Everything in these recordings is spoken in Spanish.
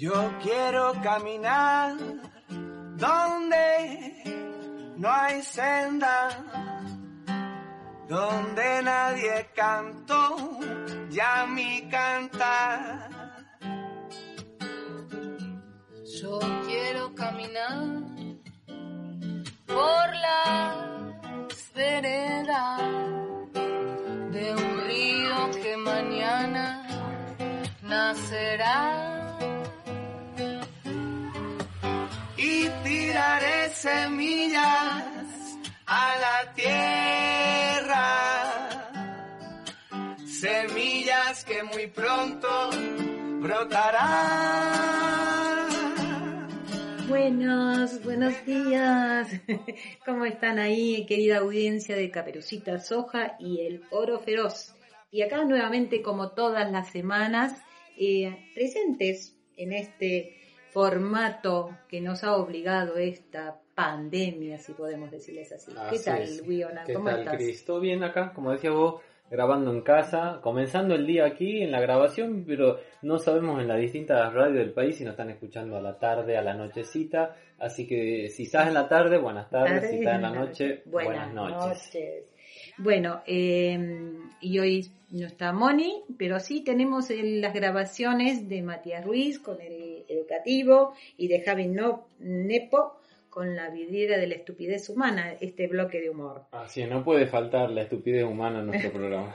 Yo quiero caminar donde no hay senda, donde nadie cantó ya mi cantar. Yo quiero caminar por las veredas de un río que mañana nacerá. y tiraré semillas a la tierra. Semillas que muy pronto brotarán. Buenos, buenos días. ¿Cómo están ahí, querida audiencia de Caperucita Soja y el Oro Feroz? Y acá nuevamente, como todas las semanas, eh, presentes en este formato que nos ha obligado esta pandemia, si podemos decirles así. ¿Qué tal, ¿Cómo tal, estás? Cris? ¿Todo bien acá? Como decías vos, grabando en casa, comenzando el día aquí en la grabación, pero no sabemos en las distintas radios del país si nos están escuchando a la tarde, a la nochecita. Así que si estás en la tarde, buenas tardes. Si estás en la noche, buenas, noches. Bueno, eh, y hoy no está Moni, pero sí tenemos el- las grabaciones de Matías Ruiz con el educativo y de Javi No- Nepo con la vidriera de la estupidez humana, este bloque de humor. Así es, no puede faltar la estupidez humana en nuestro programa.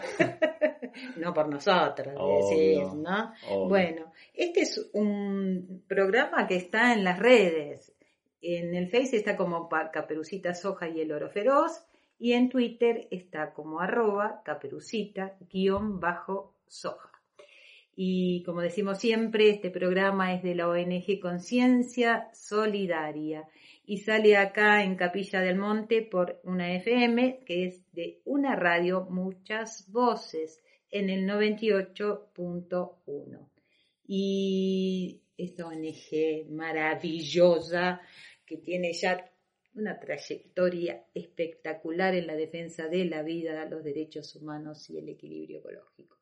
No por nosotros, Obvio, decís, ¿no? obvio. Bueno, este es un programa que está en las redes. En el Face está como Caperucita Soja y el Oro Feroz. Y en Twitter está como arroba caperucita guion bajo soja. Y como decimos siempre, este programa es de la ONG Conciencia Solidaria y sale acá en Capilla del Monte por una FM que es de una radio, muchas voces, en el 98.1. Y esta ONG maravillosa que tiene ya una trayectoria espectacular en la defensa de la vida, los derechos humanos y el equilibrio ecológico.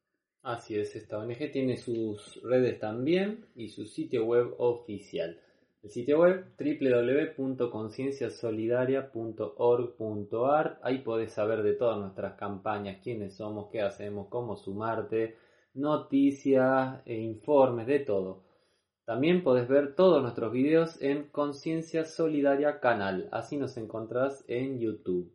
Así es, esta ONG tiene sus redes también y su sitio web oficial. El sitio web www.concienciasolidaria.org.ar Ahí podés saber de todas nuestras campañas, quiénes somos, qué hacemos, cómo sumarte, noticias e informes, de todo. También podés ver todos nuestros videos en Conciencia Solidaria Canal, así nos encontrás en YouTube.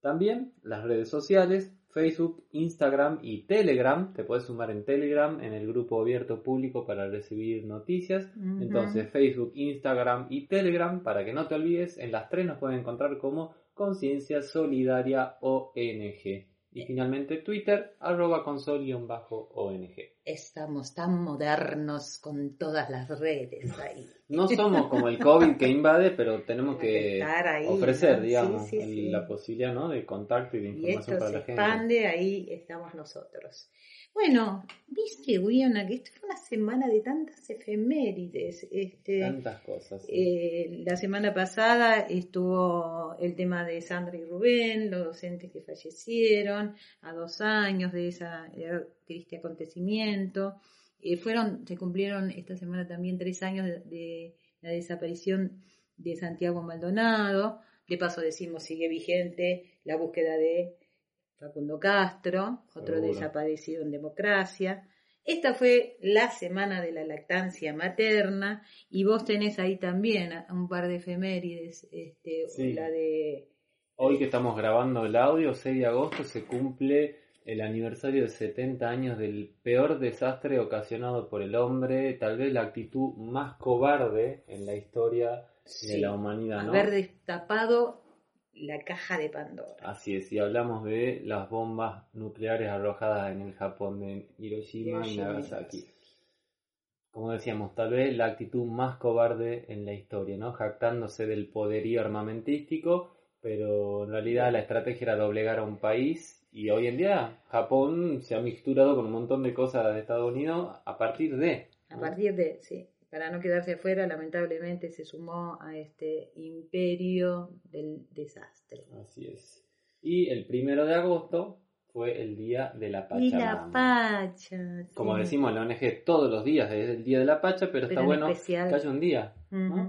También las redes sociales, Facebook, Instagram y Telegram. Te puedes sumar en Telegram en el grupo abierto público para recibir noticias. Entonces Facebook, Instagram y Telegram, para que no te olvides, en las tres nos pueden encontrar como Conciencia Solidaria ONG. Y finalmente Twitter, arroba consol-ONG. Estamos tan modernos con todas las redes ahí. No somos como el COVID que invade, pero tenemos que ahí, ofrecer, ¿no? digamos, Sí, sí, sí. la posibilidad ¿no? de contacto y de Y información esto para se la gente. expande, ahí estamos nosotros. Bueno, viste, Guiona, que esto fue una semana de tantas efemérides. Este, Tantas cosas. sí. eh, la semana pasada estuvo el tema de Sandra y Rubén, los docentes que fallecieron a dos años de ese triste acontecimiento. Eh, fueron, se cumplieron esta semana también tres años de, de la desaparición de Santiago Maldonado. De paso decimos sigue vigente la búsqueda de Facundo Castro, otro Seguro. desaparecido en democracia. Esta fue la semana de la lactancia materna y vos tenés ahí también un par de efemérides, este, Sí. la de Hoy que estamos grabando el audio, 6 de agosto, se cumple el aniversario de 70 años del peor desastre ocasionado por el hombre, tal vez la actitud más cobarde en la historia de la humanidad, ¿no? Haber destapado la caja de Pandora. Así es, y hablamos de las bombas nucleares arrojadas en el Japón de Hiroshima y Nagasaki. Como decíamos, tal vez la actitud más cobarde en la historia, ¿no? Jactándose del poderío armamentístico, pero en realidad la estrategia era doblegar a un país y hoy en día Japón se ha mixturado con un montón de cosas de Estados Unidos a partir de... A partir de, sí, para no quedarse afuera, lamentablemente se sumó a este imperio del desastre. Así es. Y el primero de agosto fue el día de la Y Pachamama. la Pacha. Como decimos en la ONG, todos los días es el día de la Pacha, pero, Pero está en bueno especial- que haya un día,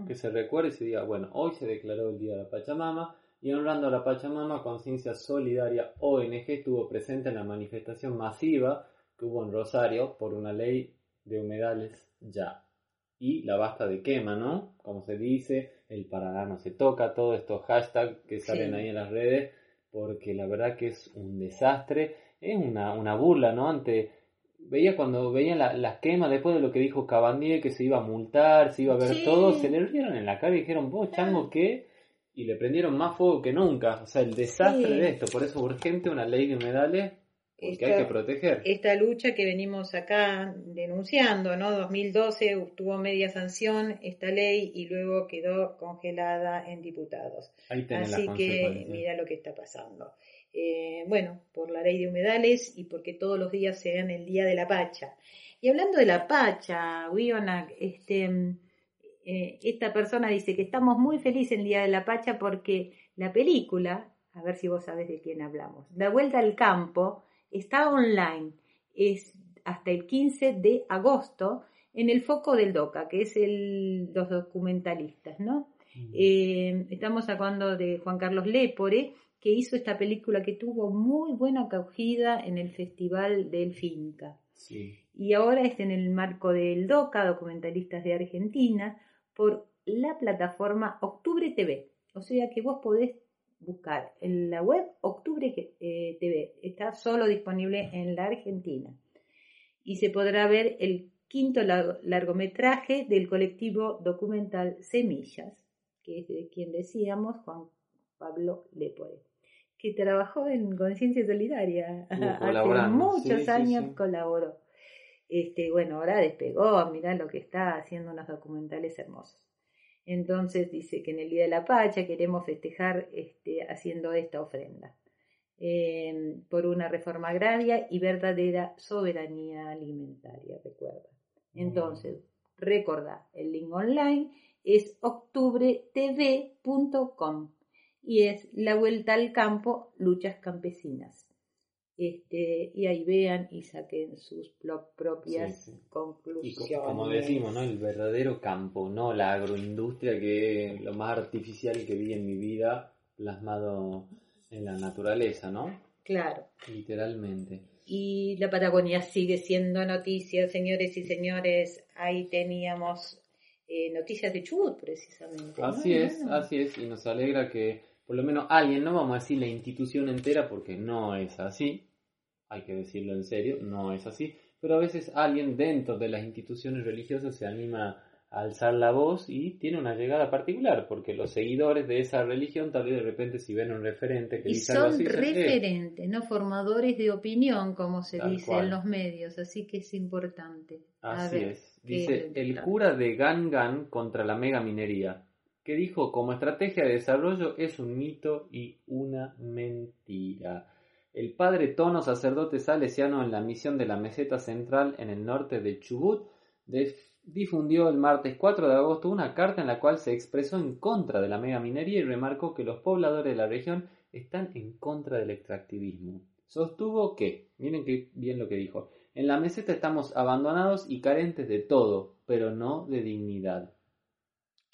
que se recuerde y se diga, bueno, hoy se declaró el día de la Pachamama y honrando a la Pachamama, Conciencia Solidaria ONG estuvo presente en la manifestación masiva que hubo en Rosario por una ley de humedales ya. Y la basta de quema, ¿no? Como se dice, el Paraná no se toca, todos estos hashtags que salen Sí. ahí en las redes, porque la verdad que es un desastre, es una, una burla, ¿no? Ante veía cuando veían la- las quemas después de lo que dijo Cabandier, que se iba a multar, se iba a ver Sí. todo, se le rieron en la cara y dijeron, vos chango, ¿qué? Y le prendieron más fuego que nunca. O sea, el desastre Sí. de esto. Por eso urgente una ley de humedales, porque Esta- hay que proteger. Esta lucha que venimos acá denunciando, ¿no? 2012 tuvo media sanción esta ley y luego quedó congelada en diputados. Ahí Así que mira lo que está pasando. Eh, bueno, por la ley de humedales y porque todos los días sean el día de la Pacha. Y hablando de la Pacha, Wionak, este, mm, eh, esta persona dice que estamos muy felices el día de la Pacha porque la película, a ver si vos sabés de quién hablamos, La Vuelta al Campo, está online. Es hasta el 15 de agosto en el foco del DOCA, que es el, los documentalistas, ¿no? Mm. Eh, estamos hablando de Juan Carlos Lepore, que hizo esta película que tuvo muy buena acogida en el Festival del Finca. Sí. Y ahora es en el marco del DOCA, Documentalistas de Argentina, por la plataforma Octubre TV. O sea que vos podés buscar en la web Octubre eh, TV. Está solo disponible en la Argentina. Y se podrá ver el quinto lar- largometraje del colectivo documental Semillas, que es de quien decíamos, Juan Pablo Lepore, que trabajó en Conciencia Solidaria. Estuvo Hace muchos sí, sí, años sí. colaboró. Este, bueno, ahora despegó, mirá lo que está haciendo unos documentales hermosos. Entonces dice que en el Día de la Pacha queremos festejar este, haciendo esta ofrenda eh, por una reforma agraria y verdadera soberanía alimentaria, recuerda. Entonces, recordá, el link online es octubretv.com y es la vuelta al campo, luchas campesinas. Este, y ahí vean y saquen sus pro- propias Sí, sí. Y conclusiones. co- como decimos, ¿no? El verdadero campo, no la agroindustria que es lo más artificial que vi en mi vida plasmado en la naturaleza, ¿no? Claro. Literalmente. Y la Patagonia sigue siendo noticia, señores y señores. Ahí teníamos eh, noticias de Chubut, precisamente. ¿no? Así es, Bueno, así es, y nos alegra que por lo menos alguien, no vamos a decir la institución entera porque no es así, hay que decirlo en serio, no es así, pero a veces alguien dentro de las instituciones religiosas se anima a alzar la voz y tiene una llegada particular, porque los seguidores de esa religión tal vez de repente si ven un referente que Y dice algo son así, "Eh, referentes, no formadores de opinión, como se dice cual. en los medios, así que es importante. Así ver, es. ¿qué Dice el importante? cura de Gangan contra la mega minería, que dijo como estrategia de desarrollo es un mito y una mentira. El padre Tono, sacerdote salesiano en la misión de la meseta central en el norte de Chubut, difundió el martes 4 de agosto una carta en la cual se expresó en contra de la mega minería y remarcó que los pobladores de la región están en contra del extractivismo. Sostuvo que, miren que bien lo que dijo, en la meseta estamos abandonados y carentes de todo, pero no de dignidad.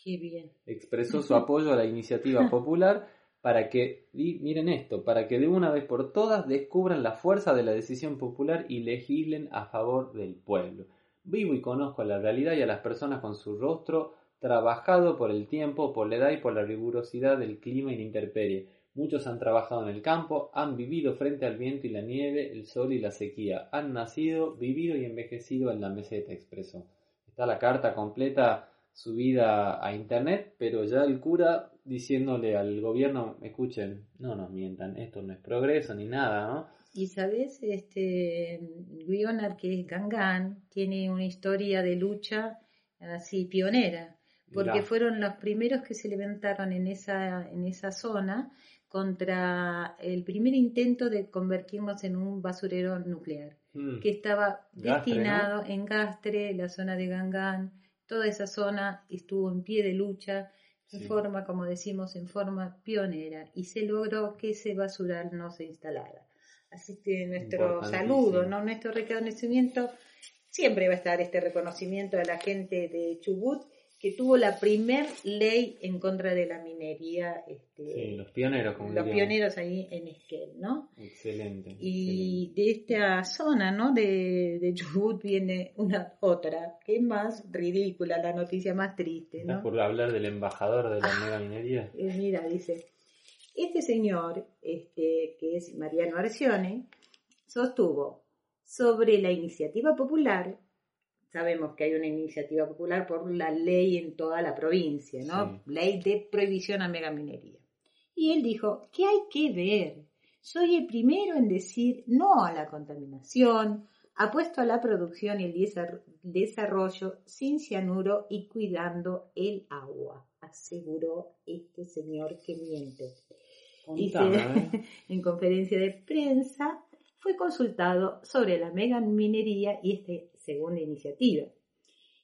Qué bien. Expresó su apoyo a la iniciativa popular para que, miren esto, para que de una vez por todas descubran la fuerza de la decisión popular y legislen a favor del pueblo. Vivo y conozco la realidad y a las personas con su rostro trabajado por el tiempo, por la edad y por la rigurosidad del clima y la intemperie. Muchos han trabajado en el campo, han vivido frente al viento y la nieve, el sol y la sequía. Han nacido, vivido y envejecido en la meseta, expresó. Está la carta completa subida a internet, pero ya el cura diciéndole al gobierno, escuchen, no nos mientan, esto no es progreso ni nada, ¿no? Y sabes, este Guionar, que es Gangan, tiene una historia de lucha así pionera, porque Mirá. fueron los primeros que se levantaron en esa, en esa zona contra el primer intento de convertirnos en un basurero nuclear, Mm, que estaba Gastre, destinado en Gastre, la zona de Gangan, toda esa zona estuvo en pie de lucha en Sí. forma, como decimos, en forma pionera y se logró que ese basural no se instalara. Así que nuestro saludo, ¿no? nuestro reconocimiento, siempre va a estar este reconocimiento a la gente de Chubut que tuvo la primer ley en contra de la minería, este, sí, los pioneros, como los diríamos. pioneros ahí en Esquel, ¿no? Excelente. Y de esta zona, ¿no? De, de Chubut viene una otra, que es más ridícula, la noticia más triste, ¿Estás ¿no? por hablar del embajador de la Ah. mega minería? Eh, mira, dice, este señor, este, que es Mariano Arcione, sostuvo sobre la iniciativa popular, sabemos que hay una iniciativa popular por la ley en toda la provincia, ¿no? Ley de prohibición a megaminería. Y él dijo, ¿qué hay que ver? Soy el primero en decir no a la contaminación, apuesto a la producción y el desar- desarrollo sin cianuro y cuidando el agua, aseguró este señor que miente. Contame, ¿eh? en conferencia de prensa fue consultado sobre la mega minería y segunda iniciativa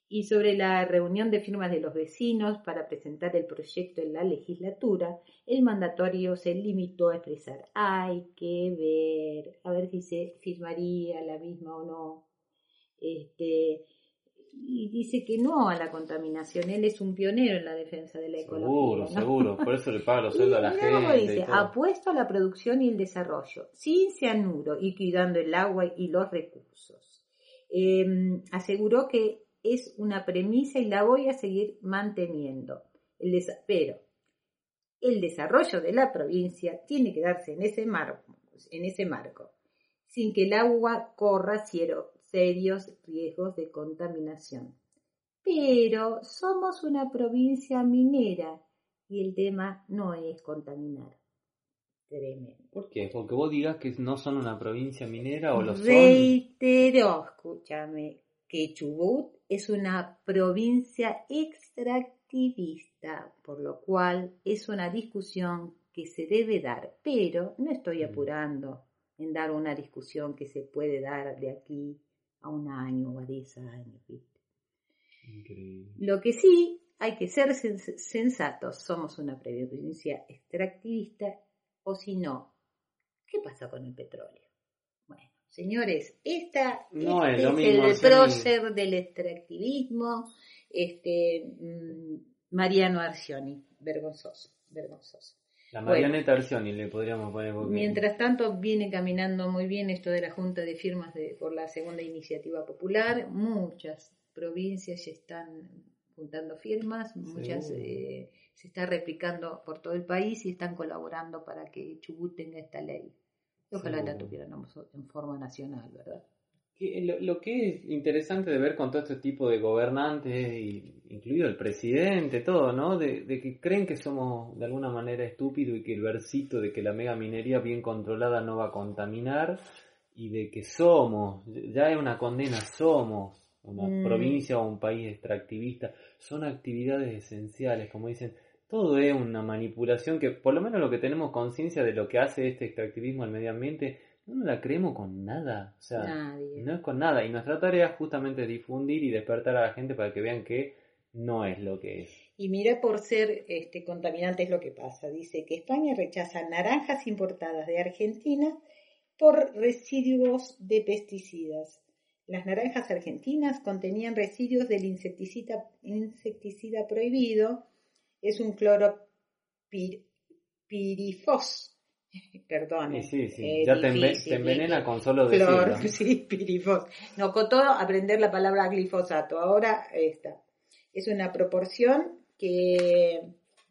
y sobre la reunión de firmas de los vecinos para presentar el proyecto en la legislatura, el mandatorio se limitó a expresar hay que ver, a ver si se firmaría la misma o no. Este, y dice que no a la contaminación, él es un pionero en la defensa de la Seguro, ecología. ¿no? seguro. Por eso le paga los Y sueldos a la gente. y dice, todo. apuesto a la producción y el desarrollo, sin cianuro y cuidando el agua y los recursos. Eh, aseguró que es una premisa y la voy a seguir manteniendo. El pero el desarrollo de la provincia tiene que darse en ese marco, en ese marco sin que el agua corra serios riesgos de contaminación. Pero somos una provincia minera y el tema no es contaminar. Tremendo. ¿Por qué? Porque vos digas que no son una provincia minera o lo son. Reiteró, escúchame, que Chubut es una provincia extractivista, por lo cual es una discusión que se debe dar, pero no estoy Mm. apurando en dar una discusión que se puede dar de aquí a un año o a diez años. ¿viste? Increíble. Lo que sí hay que ser sens- sensatos, somos una provincia extractivista o si no, ¿qué pasa con el petróleo? Bueno, señores, esta No este es lo mismo, el sí. prócer del extractivismo, este mm, Mariano Arcioni, vergonzoso, vergonzoso. La Bueno. Marianeta Arcioni le podríamos poner porque... Mientras tanto, viene caminando muy bien esto de la Junta de Firmas de- por la segunda iniciativa popular. Muchas provincias ya están juntando firmas, muchas eh, se está replicando por todo el país y están colaborando para que Chubut tenga esta ley. Ojalá la Seguro. tuviéramos en forma nacional, ¿verdad? Lo, lo que es interesante de ver con todo este tipo de gobernantes, y- incluido el presidente, todo, ¿no? De, de que creen que somos de alguna manera estúpidos y que el versito de que la mega minería bien controlada no va a contaminar y de que somos, ya es una condena, somos una Mm. provincia o un país extractivista, son actividades esenciales, como dicen, todo es una manipulación que por lo menos lo que tenemos conciencia de lo que hace este extractivismo al medio ambiente, no la creemos con nada, o sea, Nadie. no es con nada. Y nuestra tarea es justamente difundir y despertar a la gente para que vean que no es lo que es. Y mira por ser este, contaminante es lo que pasa. Dice que España rechaza naranjas importadas de Argentina por residuos de pesticidas. Las naranjas argentinas contenían residuos del insecticida, insecticida prohibido. Es un cloropirifos. Perdón. Sí, sí, es ya difícil, te envenena con solo Cloro, decirlo. sí, pirifos. Nos costó aprender la palabra glifosato. Ahora está. Es una proporción que,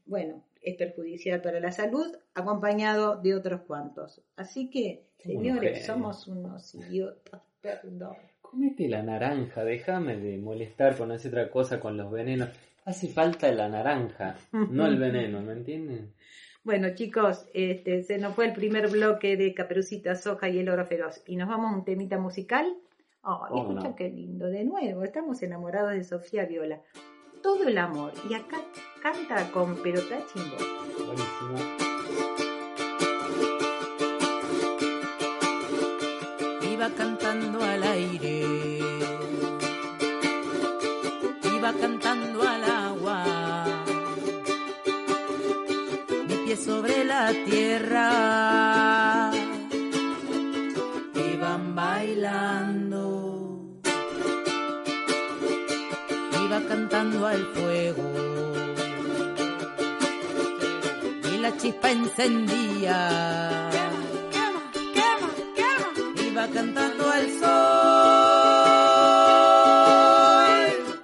bueno, es perjudicial para la salud, acompañado de otros cuantos. Así que, señores, somos unos idiotas, perdón. Comete la naranja, déjame de molestar con esa otra cosa con los venenos. Hace falta la naranja, no el veneno, ¿me entienden? Bueno, chicos, este, se nos fue el primer bloque de Caperucita Soja y el Oro Feroz. Y nos vamos a un temita musical. Oh, escucha qué lindo, de nuevo, estamos enamorados de Sofía Viola. Todo el amor. Y acá canta con Perota Chimbo. Buenísimo. Iba cantando al aire, sobre la tierra, iban bailando, iba cantando al fuego. Y la chispa encendía iba cantando al sol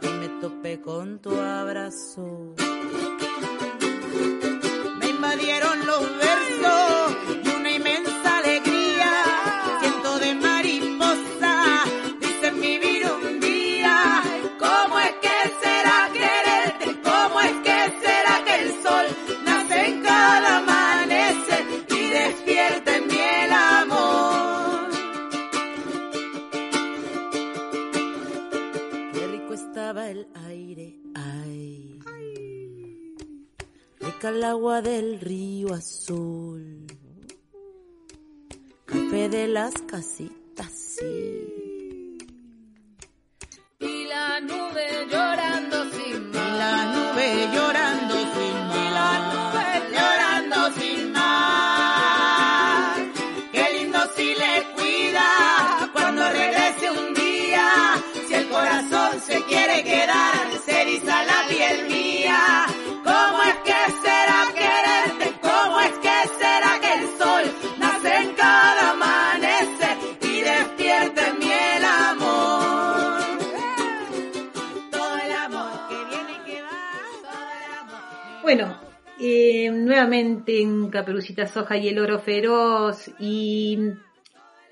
y me topé con tu abrazo. El agua del río azul. Café de las casitas, nuevamente en Caperucita Soja y el Oro Feroz y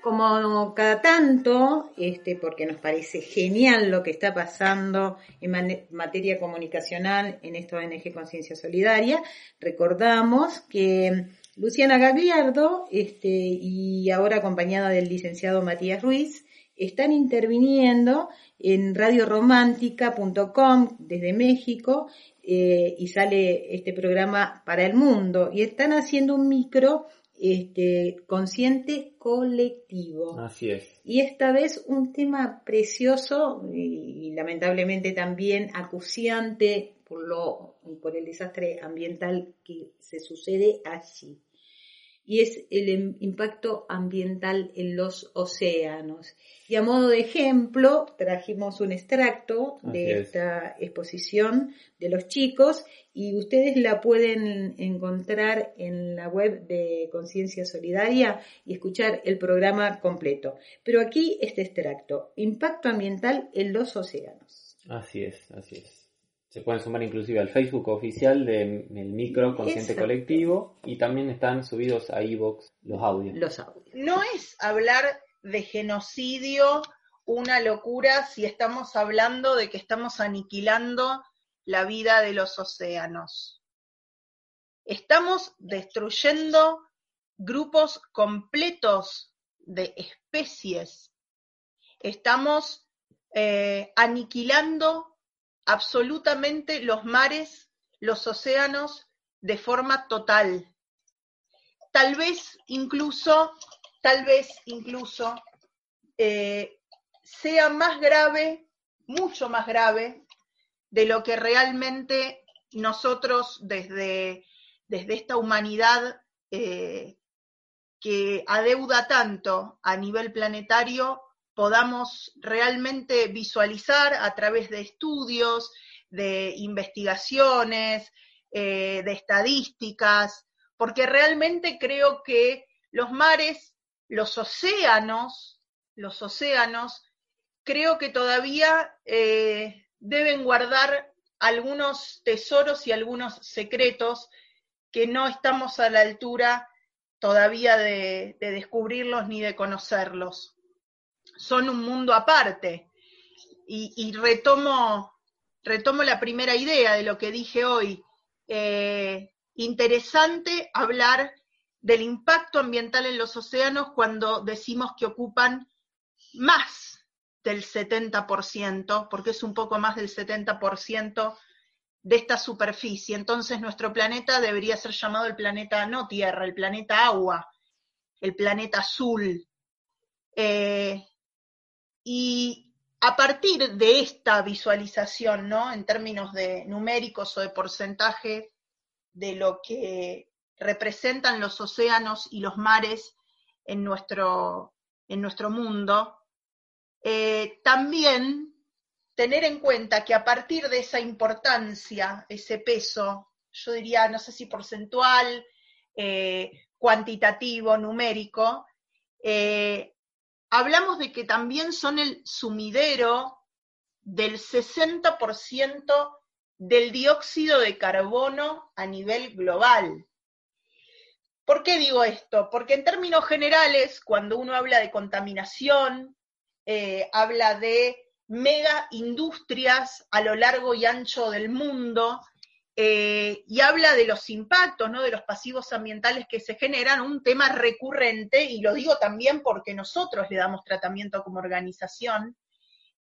como cada tanto, este, porque nos parece genial lo que está pasando en materia comunicacional en esta ONG Conciencia Solidaria, recordamos que Luciana Gagliardo este, y ahora acompañada del licenciado Matías Ruiz están interviniendo en radioromántica.com desde México eh, y sale este programa para el mundo y están haciendo un micro este, consciente colectivo. Así es. Y esta vez un tema precioso y, y lamentablemente también acuciante por, lo, por el desastre ambiental que se sucede allí. Y es el impacto ambiental en los océanos. Y a modo de ejemplo, trajimos un extracto Así de es. esta exposición de los chicos y ustedes la pueden encontrar en la web de Conciencia Solidaria y escuchar el programa completo. Pero aquí este extracto, impacto ambiental en los océanos. Así es, así es. Se pueden sumar inclusive al Facebook oficial del micro consciente Exacto. colectivo y también están subidos a iVoox los audios. Los audios. no es hablar de genocidio una locura si estamos hablando de que estamos aniquilando la vida de los océanos. Estamos destruyendo grupos completos de especies. Estamos eh, aniquilando absolutamente los mares, los océanos de forma total. Tal vez incluso, tal vez incluso eh, sea más grave, mucho más grave, de lo que realmente nosotros desde, desde esta humanidad eh, que adeuda tanto a nivel planetario podamos realmente visualizar a través de estudios, de investigaciones, eh, de estadísticas, porque realmente creo que los mares, los océanos, los océanos, creo que todavía eh, deben guardar algunos tesoros y algunos secretos que no estamos a la altura todavía de, de descubrirlos ni de conocerlos. Son un mundo aparte. Y, retomo, retomo la primera idea de lo que dije hoy. Eh, interesante hablar del impacto ambiental en los océanos cuando decimos que ocupan más del 70%, porque es un poco más del 70% de esta superficie. Entonces nuestro planeta debería ser llamado el planeta no Tierra, el planeta agua, el planeta azul. Eh, y a partir de esta visualización, ¿no? En términos de numéricos o de porcentaje de lo que representan los océanos y los mares en nuestro, en nuestro mundo, eh, también tener en cuenta que a partir de esa importancia, ese peso, yo diría, no sé si porcentual, eh, cuantitativo, numérico, eh, hablamos de que también son el sumidero del 60% del dióxido de carbono a nivel global. ¿Por qué digo esto? Porque en términos generales, cuando uno habla de contaminación, eh, habla de mega industrias a lo largo y ancho del mundo, eh, y habla de los impactos, ¿no? de los pasivos ambientales que se generan, un tema recurrente, y lo digo también porque nosotros le damos tratamiento como organización,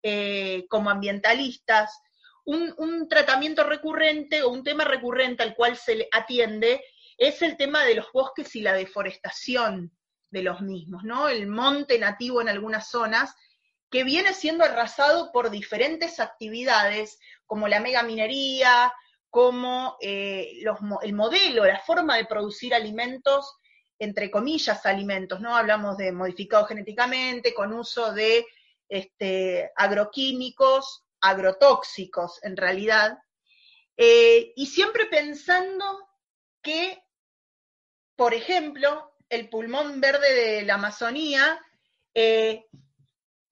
eh, como ambientalistas, un, tratamiento recurrente o un tema recurrente al cual se atiende es el tema de los bosques y la deforestación de los mismos, ¿no? El monte nativo en algunas zonas que viene siendo arrasado por diferentes actividades como la megaminería, como eh, el modelo, la forma de producir alimentos, entre comillas, alimentos, ¿no? Hablamos de modificados genéticamente, con uso de este, agroquímicos, agrotóxicos en realidad, eh, y siempre pensando que por ejemplo, el pulmón verde de la Amazonía eh,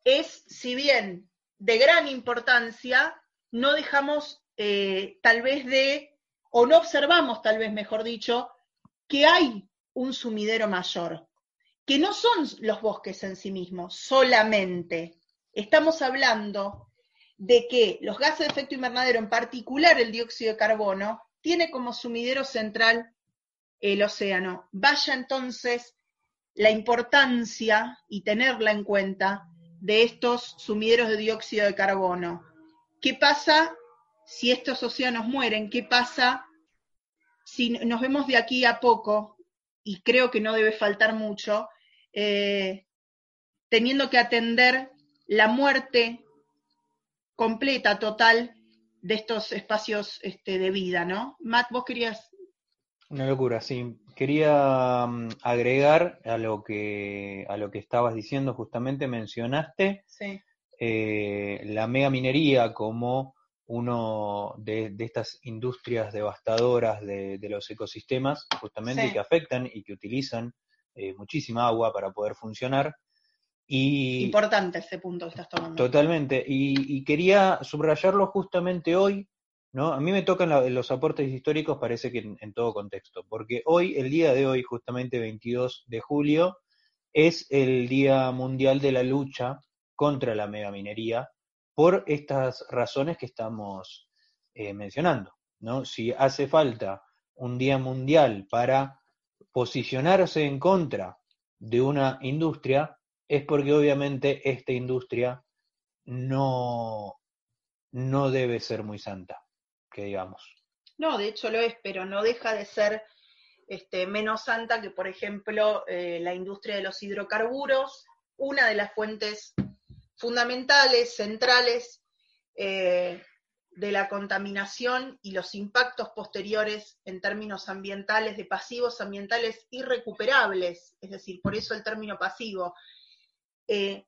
es, si bien de gran importancia, no dejamos eh, tal vez de, o no observamos tal vez, mejor dicho, que hay un sumidero mayor, que no son los bosques en sí mismos, solamente. Estamos hablando de que los gases de efecto invernadero, en particular el dióxido de carbono, tiene como sumidero central el océano. Vaya entonces la importancia y tenerla en cuenta de estos sumideros de dióxido de carbono. ¿Qué pasa si estos océanos mueren? ¿Qué pasa si nos vemos de aquí a poco? Y creo que no debe faltar mucho, eh, teniendo que atender la muerte completa, total, de estos espacios este, de vida, ¿no? Matt, vos querías una locura, sí. Quería mm, agregar a lo que a lo que estabas diciendo, justamente mencionaste sí. eh, la mega minería como uno de, de estas industrias devastadoras de, de los ecosistemas, justamente Sí. que afectan y que utilizan eh, muchísima agua para poder funcionar. Y Importante ese punto que estás tomando. Totalmente. Y, y quería subrayarlo justamente hoy, ¿no? A mí me tocan la- los aportes históricos, parece que en, en todo contexto, porque hoy, el día de hoy, justamente 22 de julio, es el Día Mundial de la Lucha contra la megaminería por estas razones que estamos eh, mencionando, ¿no? Si hace falta un Día Mundial para posicionarse en contra de una industria, es porque obviamente esta industria no, no debe ser muy santa, que digamos. No, de hecho lo es, pero no deja de ser este, menos santa que, por ejemplo, eh, la industria de los hidrocarburos, una de las fuentes fundamentales, centrales eh, de la contaminación y los impactos posteriores en términos ambientales, de pasivos ambientales irrecuperables, es decir, por eso el término pasivo, eh,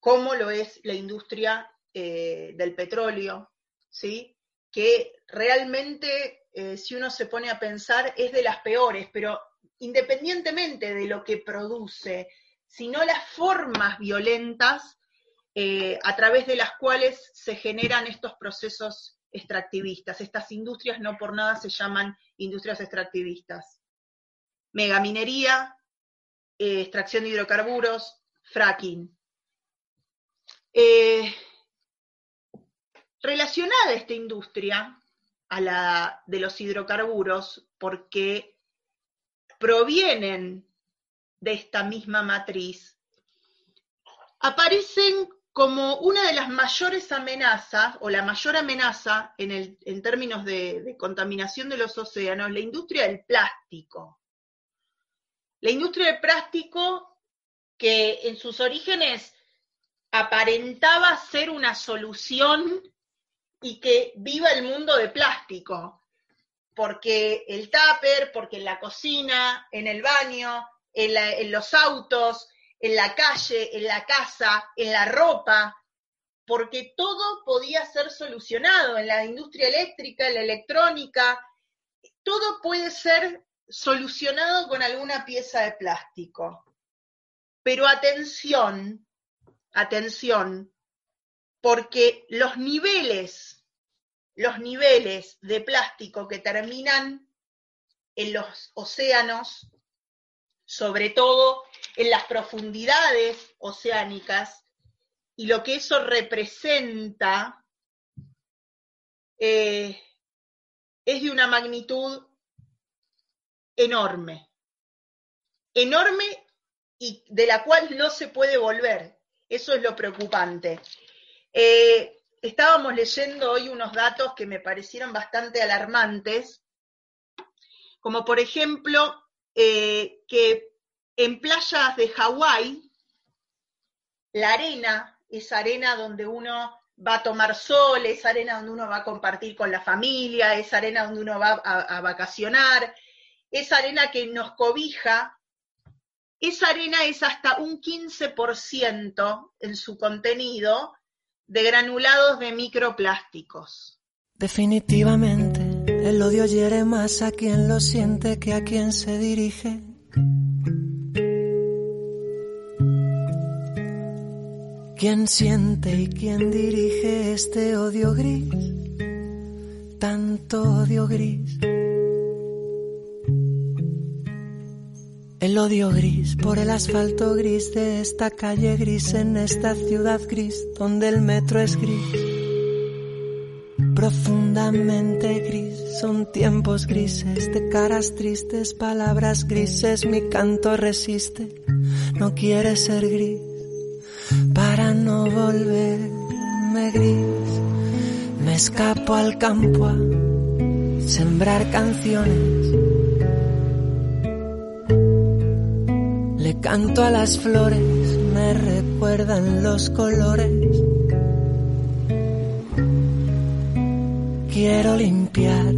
como lo es la industria eh, del petróleo, ¿sí? que realmente, si uno se pone a pensar, es de las peores, pero independientemente de lo que produce, sino las formas violentas eh, a través de las cuales se generan estos procesos extractivistas. Estas industrias no por nada se llaman industrias extractivistas. Megaminería, eh, extracción de hidrocarburos, fracking. Eh, relacionada esta industria a la de los hidrocarburos, porque provienen de esta misma matriz, aparecen como una de las mayores amenazas, o la mayor amenaza en, términos de, contaminación de los océanos, la industria del plástico. La industria del plástico que en sus orígenes aparentaba ser una solución y que viva el mundo de plástico, porque el tupper, porque en la cocina, en el baño, en los autos, en la calle, en la casa, en la ropa, porque todo podía ser solucionado en la industria eléctrica, en la electrónica, todo puede ser solucionado con alguna pieza de plástico. Pero atención, atención, porque los niveles, los niveles de plástico que terminan en los océanos, sobre todo en las profundidades oceánicas, y lo que eso representa eh, es de una magnitud enorme, enorme y de la cual no se puede volver. Eso es lo preocupante. Eh, estábamos leyendo hoy unos datos que me parecieron bastante alarmantes, como por ejemplo eh, que en playas de Hawái, la arena, esa arena donde uno va a tomar sol, esa arena donde uno va a compartir con la familia, esa arena donde uno va a, a vacacionar, esa arena que nos cobija, esa arena es hasta un 15% en su contenido de granulados de microplásticos. Definitivamente, el odio hiere más a quien lo siente que a quien se dirige. ¿Quién siente y quién dirige este odio gris? Tanto odio gris. El odio gris por el asfalto gris de esta calle gris en esta ciudad gris donde el metro es gris. Profundamente gris, son tiempos grises de caras tristes, palabras grises, mi canto resiste, no quiere ser gris para no volverme gris. Me escapo al campo a sembrar canciones. Le canto a las flores, me recuerdan los colores. Quiero limpiar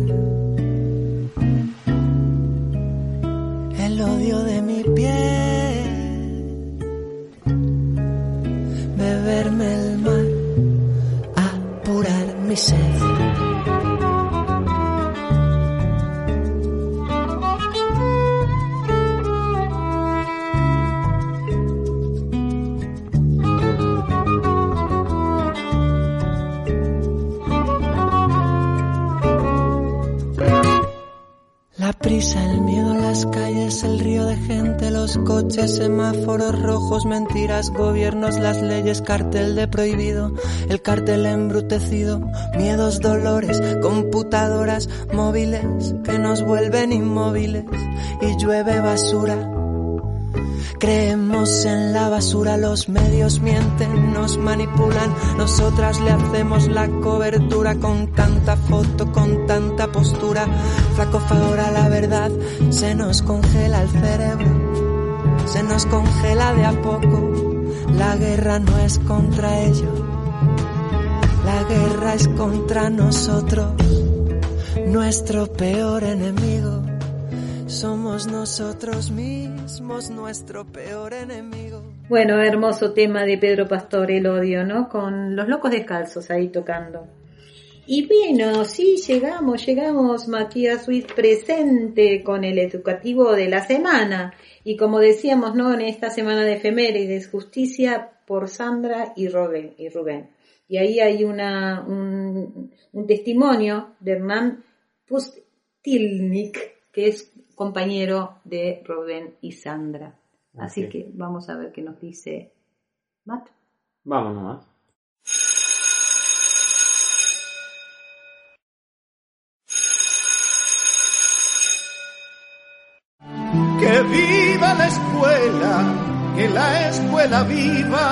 coches, semáforos rojos, mentiras, gobiernos, las leyes, cartel de prohibido, el cartel embrutecido, miedos, dolores, computadoras, móviles que nos vuelven inmóviles y llueve basura. Creemos en la basura, los medios mienten, nos manipulan, nosotras le hacemos la cobertura con tanta foto, con tanta postura. Flaco favor a la verdad, se nos congela el cerebro, se nos congela de a poco. La guerra no es contra ellos, la guerra es contra nosotros, nuestro peor enemigo. Somos nosotros mismos nuestro peor enemigo. Bueno, hermoso tema de Pedro Pastor, el odio, ¿no? Con los locos descalzos ahí tocando. Y bueno, sí, llegamos, llegamos, Matías Suiz presente con el educativo de la semana. Y como decíamos, ¿no? En esta semana de efemérides, justicia por Sandra y Rubén. Y, Rubén. y ahí hay una, un, un testimonio de Hernán Pustilnik, que es compañero de Rubén y Sandra. Así que vamos a ver qué nos dice Matt. Vamos nomás. La escuela, que la escuela viva,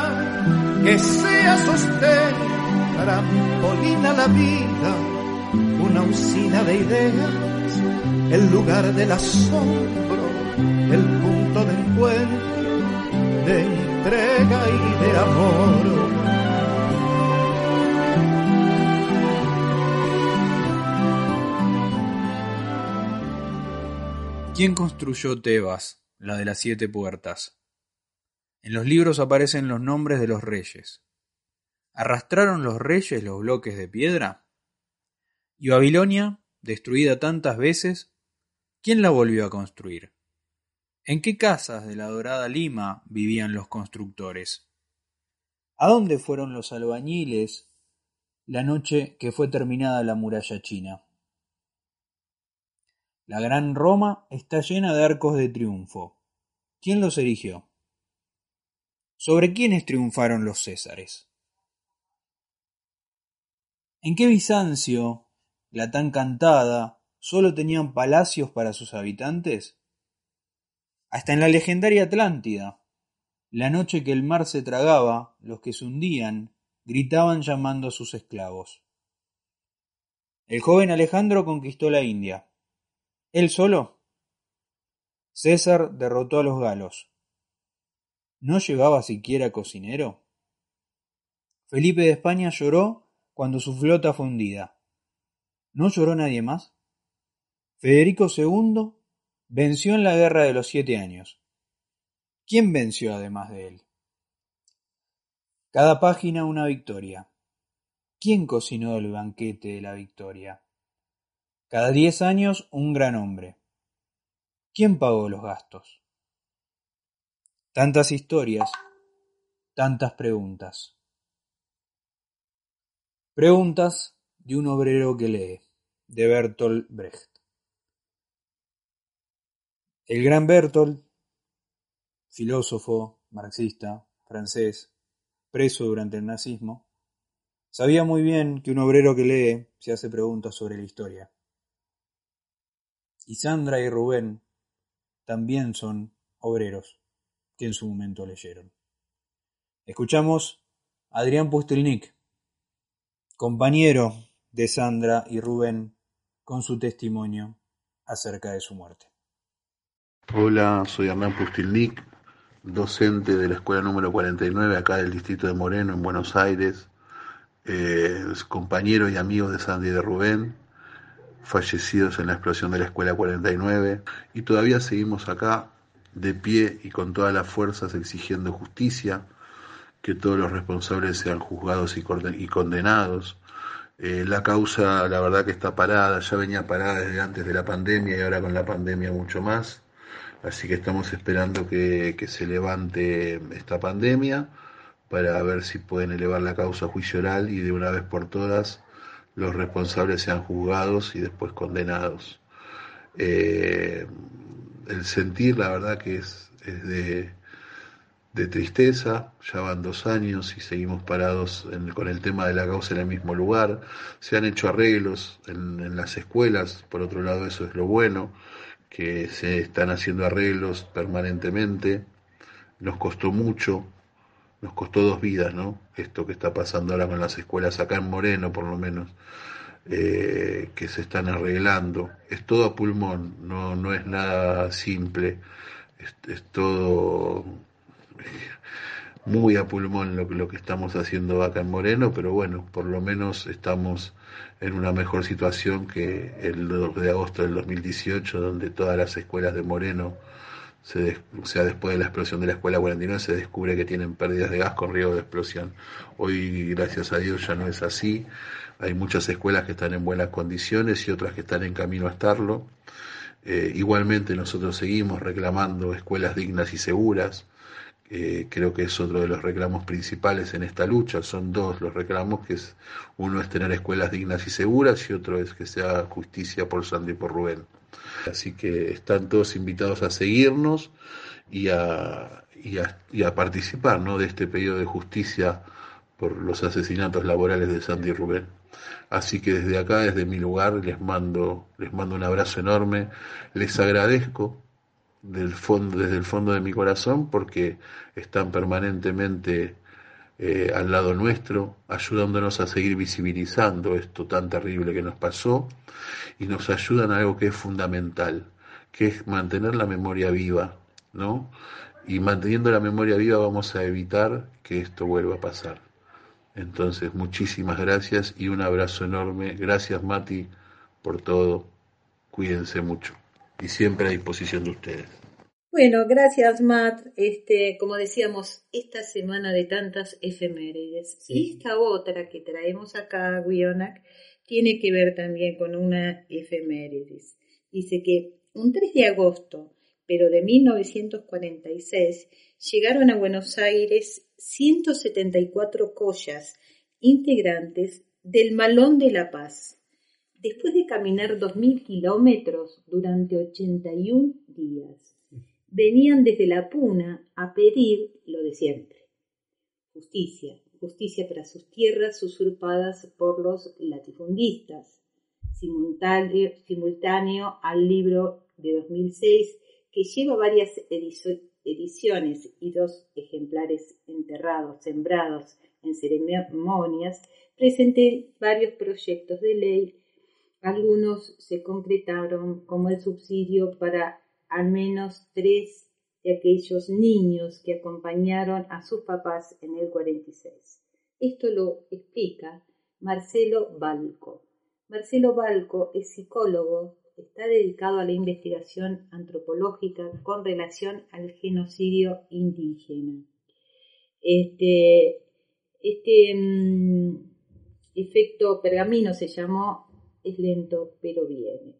que sea sostén, trampolina la vida, una usina de ideas, el lugar del asombro, el punto de encuentro, de entrega y de amor. ¿Quién construyó Tebas, la de las siete puertas? En los libros aparecen los nombres de los reyes. ¿Arrastraron los reyes los bloques de piedra? ¿Y Babilonia, destruida tantas veces, quién la volvió a construir? ¿En qué casas de la dorada Lima vivían los constructores? ¿A dónde fueron los albañiles la noche que fue terminada la muralla china? La gran Roma está llena de arcos de triunfo. ¿Quién los erigió? ¿Sobre quiénes triunfaron los Césares? ¿En qué Bizancio, la tan cantada, solo tenían palacios para sus habitantes? Hasta en la legendaria Atlántida, la noche que el mar se tragaba, los que se hundían gritaban llamando a sus esclavos. El joven Alejandro conquistó la India. ¿Él solo? César derrotó a los galos. ¿No llevaba siquiera cocinero? Felipe de España lloró cuando su flota fue hundida. ¿No lloró nadie más? Federico II venció en la guerra de los siete años. ¿Quién venció además de él? Cada página una victoria. ¿Quién cocinó el banquete de la victoria? Cada diez años un gran hombre. ¿Quién pagó los gastos? Tantas historias, tantas preguntas. Preguntas de un obrero que lee, de Bertolt Brecht. El gran Bertolt, filósofo, marxista, francés, preso durante el nazismo, sabía muy bien que un obrero que lee se hace preguntas sobre la historia. Y Sandra y Rubén también son obreros que en su momento leyeron. Escuchamos a Adrián Pustelnik, compañero de Sandra y Rubén, con su testimonio acerca de su muerte. Hola, soy Hernán Pustilnik, docente de la escuela número 49 acá del distrito de Moreno, en Buenos Aires, eh, compañero y amigo de Sandy y de Rubén, fallecidos en la explosión de la escuela 49, y todavía seguimos acá de pie y con todas las fuerzas exigiendo justicia, que todos los responsables sean juzgados y condenados. Eh, la causa, la verdad que está parada, ya venía parada desde antes de la pandemia y ahora con la pandemia mucho más. Así que estamos esperando que, que se levante esta pandemia para ver si pueden elevar la causa a juicio oral y de una vez por todas los responsables sean juzgados y después condenados. Eh, el sentir, la verdad que es, es de, de tristeza, ya van dos años y seguimos parados en- con el tema de la causa en el mismo lugar. Se han hecho arreglos en, en las escuelas, por otro lado eso es lo bueno, que se están haciendo arreglos permanentemente. Nos costó mucho, nos costó dos vidas, ¿no? Esto que está pasando ahora con las escuelas, acá en Moreno por lo menos, eh, que se están arreglando. Es todo a pulmón, no, no es nada simple, es, todo muy a pulmón lo, lo que estamos haciendo acá en Moreno, pero bueno, por lo menos estamos en una mejor situación que el 2 de agosto del 2018, donde todas las escuelas de Moreno, se des- o sea, después de la explosión de la escuela 49, se descubre que tienen pérdidas de gas con riesgo de explosión. Hoy, gracias a Dios, ya no es así. Hay muchas escuelas que están en buenas condiciones y otras que están en camino a estarlo. Eh, igualmente nosotros seguimos reclamando escuelas dignas y seguras, eh, creo que es otro de los reclamos principales en esta lucha. Son dos los reclamos, que es uno es tener escuelas dignas y seguras y otro es que se haga justicia por Sandy y por Rubén. Así que están todos invitados a seguirnos y a, participar ¿no? de este pedido de justicia por los asesinatos laborales de Sandy Rubén. Así que desde acá, desde mi lugar, les mando, les mando un abrazo enorme, les agradezco desde el fondo de mi corazón porque están permanentemente eh, al lado nuestro, ayudándonos a seguir visibilizando esto tan terrible que nos pasó y nos ayudan a algo que es fundamental, que es mantener la memoria viva, ¿no? Y manteniendo la memoria viva vamos a evitar que esto vuelva a pasar. Entonces, muchísimas gracias y un abrazo enorme. Gracias, Mati, por todo. Cuídense mucho y siempre a disposición de ustedes. Bueno, gracias Matt. Este, como decíamos, esta semana de tantas efemérides. Y esta otra que traemos acá, Guionac, tiene que ver también con una efemérides. Dice que un 3 de agosto, pero de 1946, llegaron a Buenos Aires 174 collas integrantes del Malón de la Paz, después de caminar 2.000 kilómetros durante 81 días. Venían desde la Puna a pedir lo de siempre, justicia, justicia para sus tierras usurpadas por los latifundistas, simultáneo, al libro de 2006 que lleva varias ediciones y dos ejemplares enterrados, sembrados en ceremonias, presenté varios proyectos de ley. Algunos se concretaron como el subsidio para al menos tres de aquellos niños que acompañaron a sus papás en el 46. Esto lo explica Marcelo Balco. Marcelo Balco es psicólogo, está dedicado a la investigación antropológica con relación al genocidio indígena. Este, este mm, efecto pergamino se llamó Es lento pero viene.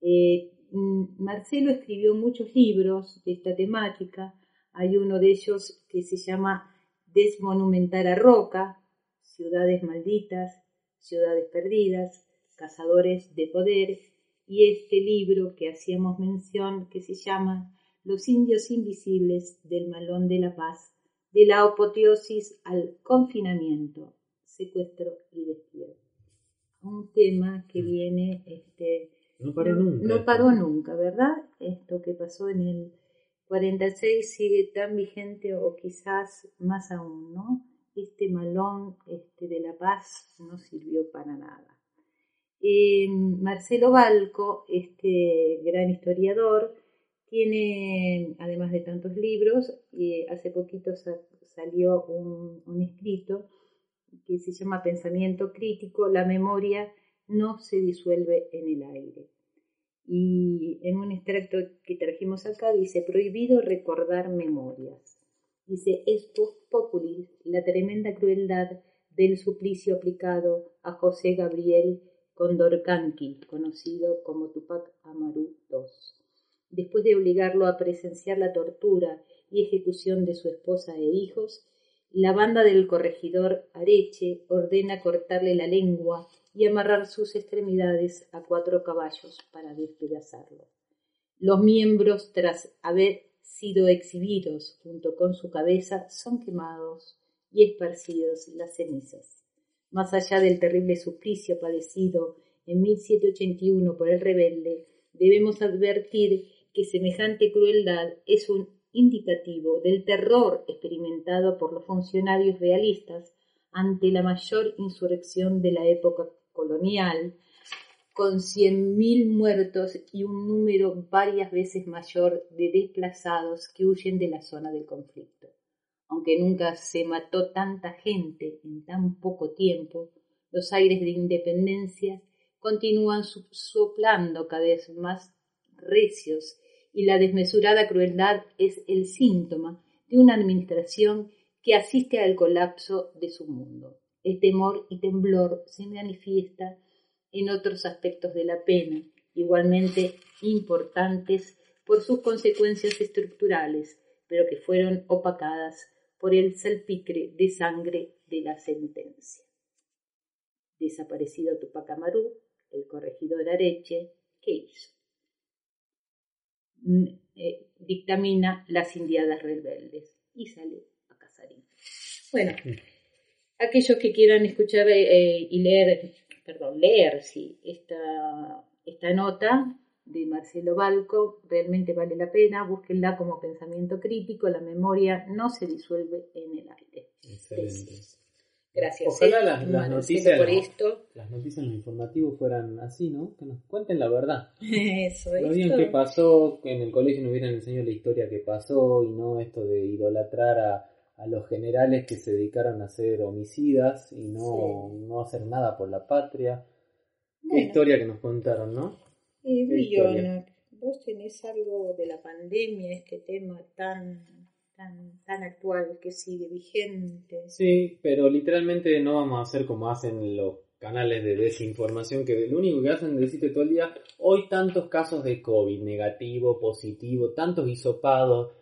Eh, Marcelo escribió muchos libros de esta temática. Hay uno de ellos que se llama Desmonumentar a Roca, Ciudades Malditas, Ciudades Perdidas, Cazadores de Poder, y este libro que hacíamos mención que se llama Los indios invisibles del Malón de la Paz, de la apoteosis al confinamiento, secuestro y destierro. Un tema que viene, este, no paró nunca. No paró nunca, ¿verdad? Esto que pasó en el 46 sigue tan vigente o quizás más aún, ¿no? Este malón este, de la paz no sirvió para nada. Eh, Marcelo Balco, este gran historiador, tiene, además de tantos libros, eh, hace poquito salió un, escrito que se llama Pensamiento Crítico, la memoria no se disuelve en el aire. Y en un extracto que trajimos acá dice, prohibido recordar memorias. Dice, es populi la tremenda crueldad del suplicio aplicado a José Gabriel Condorcanqui, conocido como Tupac Amaru II después de obligarlo a presenciar la tortura y ejecución de su esposa e hijos, la banda del corregidor Areche ordena cortarle la lengua y amarrar sus extremidades a cuatro caballos para despedazarlo. Los miembros, tras haber sido exhibidos junto con su cabeza, son quemados y esparcidos las cenizas. Más allá del terrible suplicio padecido en 1781 por el rebelde, debemos advertir que semejante crueldad es un indicativo del terror experimentado por los funcionarios realistas ante la mayor insurrección de la época colonial, con cien mil muertos y un número varias veces mayor de desplazados que huyen de la zona del conflicto. Aunque nunca se mató tanta gente en tan poco tiempo, los aires de independencia continúan soplando cada vez más recios y la desmesurada crueldad es el síntoma de una administración que asiste al colapso de su mundo. El temor y temblor se manifiesta en otros aspectos de la pena, igualmente importantes por sus consecuencias estructurales, pero que fueron opacadas por el salpicre de sangre de la sentencia. Desaparecido Tupac Amaru, el corregidor Areche, ¿qué hizo? Mm, eh, dictamina las indiadas rebeldes y sale a Casarín. Bueno, aquellos que quieran escuchar eh, y leer, perdón, leer, sí, esta, esta nota de Marcelo Balco, realmente vale la pena, búsquenla como pensamiento crítico, la memoria no se disuelve en el aire. Excelente. Gracias. Ojalá eh, las, noticias, por esto. las noticias en los informativos fueran así, ¿no? Que nos cuenten la verdad. Eso, No bien esto. qué pasó, que en el colegio nos hubieran enseñado la historia que pasó y no esto de idolatrar a, a los generales que se dedicaron a ser homicidas y no, no hacer nada por la patria. Qué Bueno. historia que nos contaron, ¿no? Historia. Villona, vos tenés algo de la pandemia, este tema tan, tan, tan actual que sigue vigente. Sí, pero literalmente no vamos a hacer como hacen los canales de desinformación, que lo único que hacen es decirte todo el día, hoy tantos casos de COVID, negativo, positivo, tantos hisopados.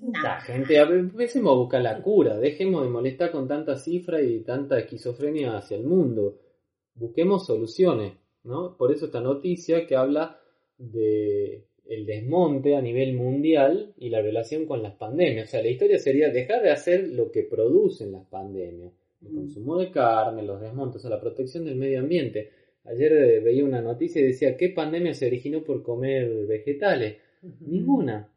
La gente, empecemos a buscar la cura, dejemos de molestar con tanta cifra y tanta esquizofrenia hacia el mundo. Busquemos soluciones, ¿no? Por eso esta noticia que habla de el desmonte a nivel mundial y la relación con las pandemias. O sea, la historia sería dejar de hacer lo que producen las pandemias. El consumo de carne, los desmontes, o sea, la protección del medio ambiente. Ayer eh, veía una noticia y decía, ¿qué pandemia se originó por comer vegetales? Ninguna.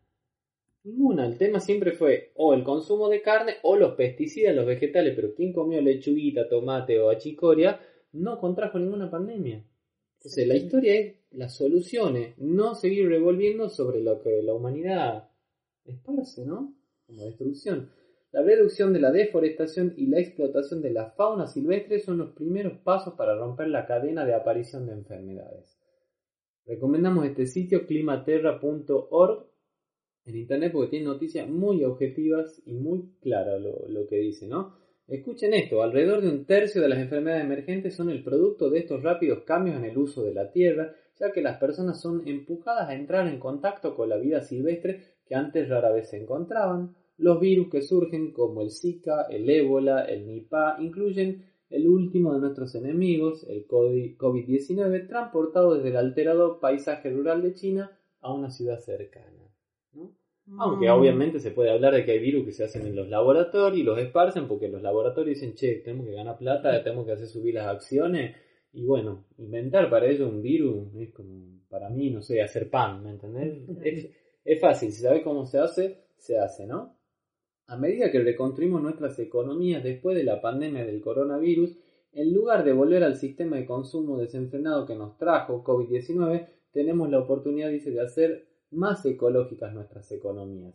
Ninguna. El tema siempre fue o el consumo de carne o los pesticidas, los vegetales, pero quien comió lechuguita, tomate o achicoria no contrajo ninguna pandemia. Entonces la historia es las soluciones, no seguir revolviendo sobre lo que la humanidad esparce, ¿no? Como destrucción. La reducción de la deforestación y la explotación de la fauna silvestre son los primeros pasos para romper la cadena de aparición de enfermedades. Recomendamos este sitio climaterra.org en internet porque tiene noticias muy objetivas y muy claras lo, que dice, ¿no? Escuchen esto, alrededor de un tercio de las enfermedades emergentes son el producto de estos rápidos cambios en el uso de la tierra, ya que las personas son empujadas a entrar en contacto con la vida silvestre que antes rara vez se encontraban. Los virus que surgen como el Zika, el ébola, el Nipah, incluyen el último de nuestros enemigos, el COVID-19, transportado desde el alterado paisaje rural de China a una ciudad cercana. Aunque Mm. obviamente se puede hablar de que hay virus que se hacen en los laboratorios y los esparcen porque los laboratorios dicen, che, tenemos que ganar plata, tenemos que hacer subir las acciones. Y bueno, inventar para ello un virus es como, para mí, no sé, hacer pan, ¿me entendés? Es, es fácil, si sabes cómo se hace, se hace, ¿no? A medida que reconstruimos nuestras economías después de la pandemia del coronavirus, en lugar de volver al sistema de consumo desenfrenado que nos trajo COVID-19, tenemos la oportunidad, dice, de hacer más ecológicas nuestras economías.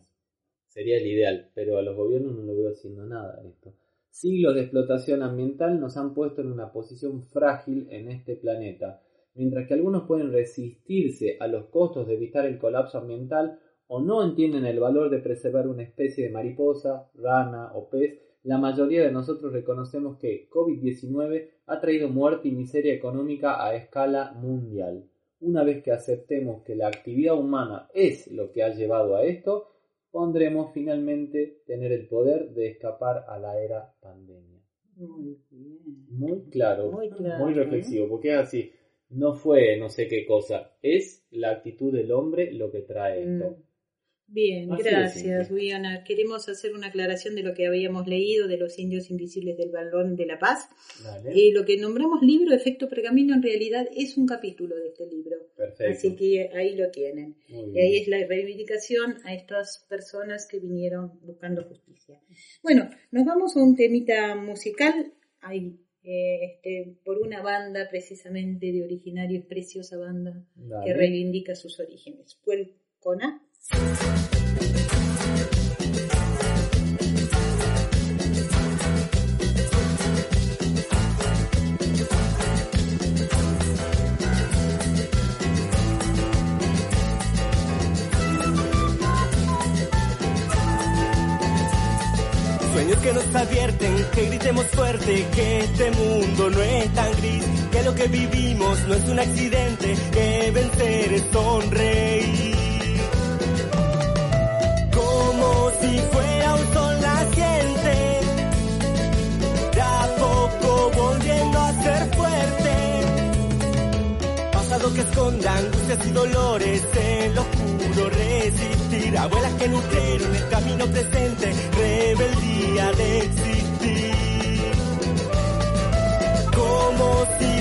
Sería el ideal, pero a los gobiernos no lo veo haciendo nada de esto. Siglos de explotación ambiental nos han puesto en una posición frágil en este planeta. Mientras que algunos pueden resistirse a los costos de evitar el colapso ambiental o no entienden el valor de preservar una especie de mariposa, rana o pez, la mayoría de nosotros reconocemos que COVID-19 ha traído muerte y miseria económica a escala mundial. Una vez que aceptemos que la actividad humana es lo que ha llevado a esto, pondremos finalmente tener el poder de escapar a la era pandemia. Muy bien. Muy claro, Muy claro, muy reflexivo, porque es así, no fue no sé qué cosa, es la actitud del hombre lo que trae esto. Bien, Así gracias. Viana. Queremos hacer una aclaración de lo que habíamos leído de los indios invisibles del balón de la paz. Dale, Eh, lo que nombramos libro Efecto Pergamino en realidad es un capítulo de este libro. perfecto. Así que ahí lo tienen. Y ahí es la reivindicación a estas personas que vinieron buscando justicia. Bueno, nos vamos a un temita musical. Ahí, eh, este, por una banda precisamente de originarios, preciosa banda que reivindica sus orígenes. Fue Cona. Sueños que nos advierten, que gritemos fuerte, que este mundo no es tan gris, que lo que vivimos no es un accidente, que vencer es sonreír. Como si fuera un sol naciente, de a poco volviendo a ser fuerte. Pasado que esconda angustias y dolores, en lo oscuro resistir. Abuelas que nutrieron el camino presente, rebeldía de existir. Como si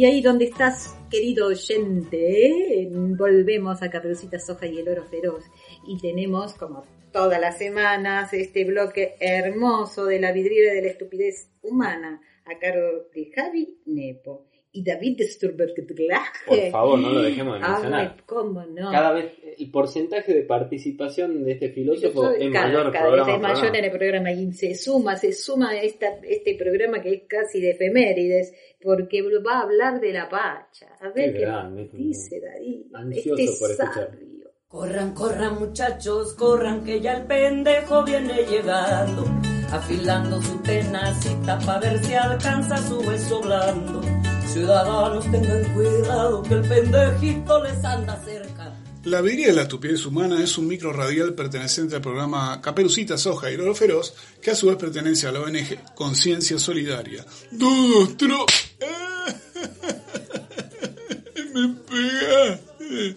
Y ahí donde estás, querido oyente, ¿eh? volvemos a Caperucita Soja y el Oro Feroz. Y tenemos, como todas las semanas, este bloque hermoso de la vidriera de la estupidez humana, a cargo de Javi Nepo y David Sturberg. Por favor, no lo dejemos de Ay, mencionar. cómo no. Cada vez el porcentaje de participación de este filósofo Yo- es cada, mayor. cada vez es mayor programa. en el programa y se suma, se suma esta, este programa que es casi de efemérides, porque va a hablar de la pacha. A ver Qué dice. Ansioso este por escuchar. sabio. Corran, corran muchachos, corran que ya el pendejo viene llegando, afilando su tenacita para ver si alcanza su hueso blando. Ciudadanos tengan cuidado que el pendejito les anda cerca. La vidriera de la estupidez humana es un micro radial perteneciente al programa Caperucita Soja y Loro Feroz, que a su vez pertenece a la ONG Conciencia Solidaria. Dos. Me pegaste.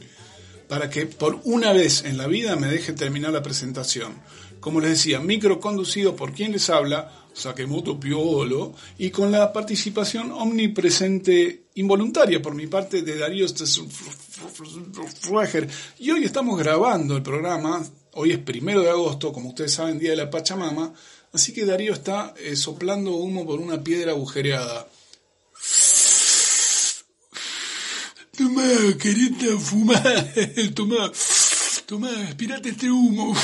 Para que por una vez en la vida me deje terminar la presentación. Como les decía, micro conducido por quien les habla, Sakemoto Piolo, y con la participación omnipresente, involuntaria por mi parte, de Darío Frueger. Y hoy estamos grabando el programa, hoy es primero de agosto, como ustedes saben, Día de la Pachamama, así que Darío está eh, soplando humo por una piedra agujereada. Tomá, querida, fumá, tomá, tomá, aspirate este humo.